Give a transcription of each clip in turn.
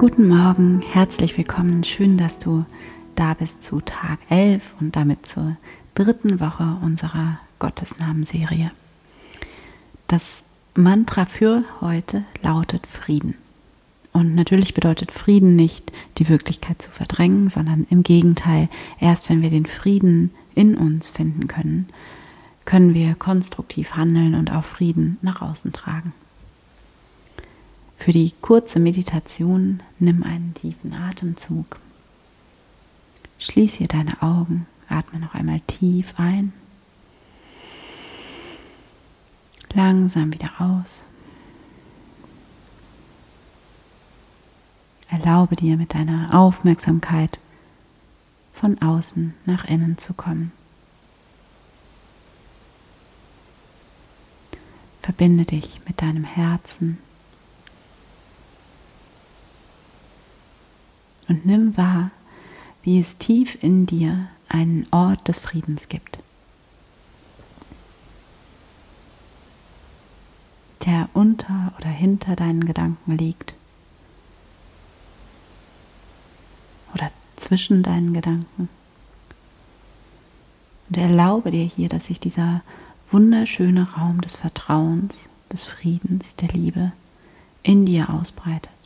Guten Morgen, herzlich willkommen. Schön, dass du da bist zu Tag 11 und damit zur dritten Woche unserer Gottesnamenserie. Das Mantra für heute lautet Frieden. Und natürlich bedeutet Frieden nicht, die Wirklichkeit zu verdrängen, sondern im Gegenteil, erst wenn wir den Frieden in uns finden können, können wir konstruktiv handeln und auch Frieden nach außen tragen. Für die kurze Meditation nimm einen tiefen Atemzug. Schließ hier deine Augen, atme noch einmal tief ein. Langsam wieder aus. Erlaube dir mit deiner Aufmerksamkeit von außen nach innen zu kommen. Verbinde dich mit deinem Herzen und nimm wahr, wie es tief in dir einen Ort des Friedens gibt. der unter oder hinter deinen Gedanken liegt oder zwischen deinen Gedanken. Und erlaube dir hier, dass sich dieser wunderschöne Raum des Vertrauens, des Friedens, der Liebe in dir ausbreitet.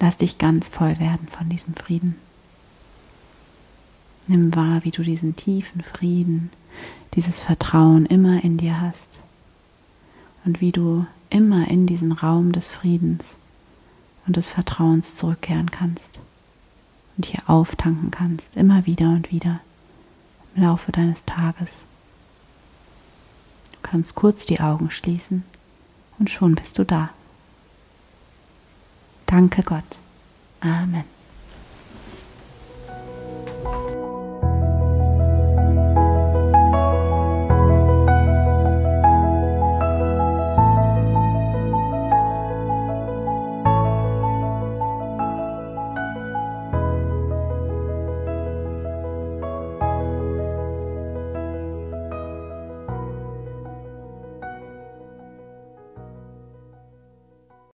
Lass dich ganz voll werden von diesem Frieden. Nimm wahr, wie du diesen tiefen Frieden, dieses Vertrauen immer in dir hast und wie du immer in diesen Raum des Friedens und des Vertrauens zurückkehren kannst und hier auftanken kannst, immer wieder und wieder im Laufe deines Tages. Du kannst kurz die Augen schließen und schon bist du da. Danke Gott. Amen.